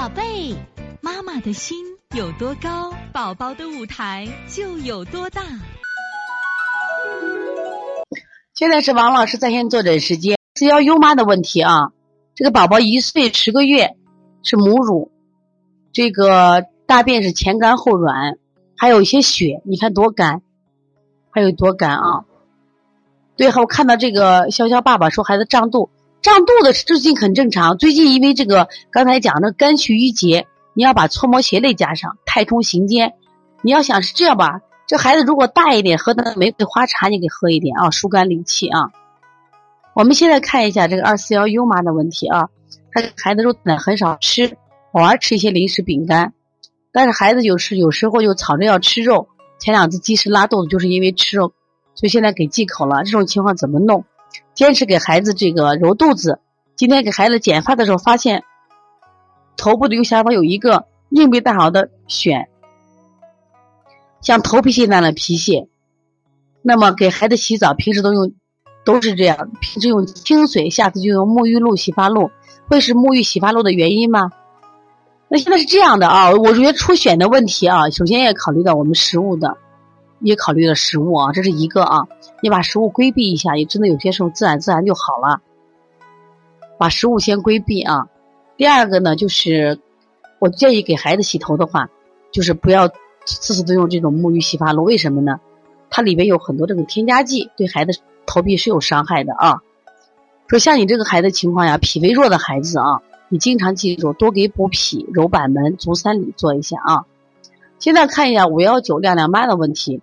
宝贝，妈妈的心有多高，宝宝的舞台就有多大。现在是王老师在线坐诊时间，是要优妈的问题啊。这个宝宝一岁十个月，是母乳，这个大便是前干后软，还有一些血，你看多干，还有多干啊。对，我看到这个潇潇爸爸说孩子胀肚。胀肚的最近很正常，最近因为这个刚才讲的肝气郁结，你要把搓摩鞋类加上，太冲行间。你要想是这样吧，这孩子如果大一点，喝的玫瑰花茶你给喝一点啊，疏肝理气啊。我们现在看一下这个二四幺优妈的问题啊，他孩子肉奶很少吃，偶尔吃一些零食饼干，但是孩子有时有时候又吵着要吃肉，前两次积食拉肚子就是因为吃肉，所以现在给忌口了。这种情况怎么弄？坚持给孩子这个揉肚子。今天给孩子剪发的时候，发现头部的右下方有一个硬币大小的癣，像头皮屑那样的皮屑。那么给孩子洗澡，平时都用都是这样，平时用清水，下次就用沐浴露、洗发露，会是沐浴洗发露的原因吗？那现在是这样的啊，我觉得出癣的问题啊，首先要考虑到我们食物的。也考虑了食物啊，这是一个啊，你把食物规避一下，也真的有些时候自然自然就好了。把食物先规避啊。第二个呢，就是我建议给孩子洗头的话，就是不要次次都用这种沐浴洗发露，为什么呢？它里面有很多这种添加剂，对孩子头皮是有伤害的啊。说像你这个孩子情况呀，脾胃弱的孩子啊，你经常记住多给补脾、揉板门、足三里做一下啊。现在看一下五幺九亮亮妈的问题。